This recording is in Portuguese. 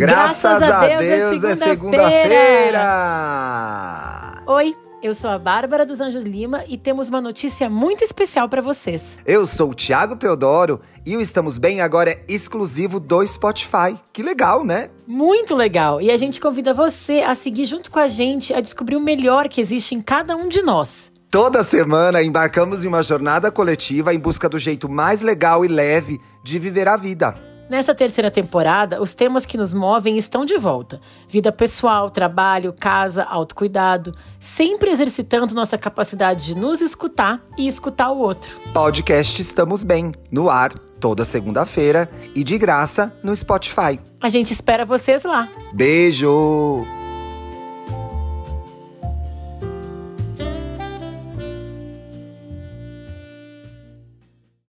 Graças, a Deus, é segunda-feira! Oi, eu sou a Bárbara dos Anjos Lima e temos uma notícia muito especial para vocês. Eu sou o Thiago Teodoro e o Estamos Bem agora é exclusivo do Spotify. Que legal, né? Muito legal! E a gente convida você a seguir junto com a gente a descobrir o melhor que existe em cada um de nós. Toda semana embarcamos em uma jornada coletiva em busca do jeito mais legal e leve de viver a vida. Nessa terceira temporada, os temas que nos movem estão de volta: vida pessoal, trabalho, casa, autocuidado, sempre exercitando nossa capacidade de nos escutar e escutar o outro. Podcast Estamos Bem, no ar, toda segunda-feira e de graça no Spotify. A gente espera vocês lá. Beijo!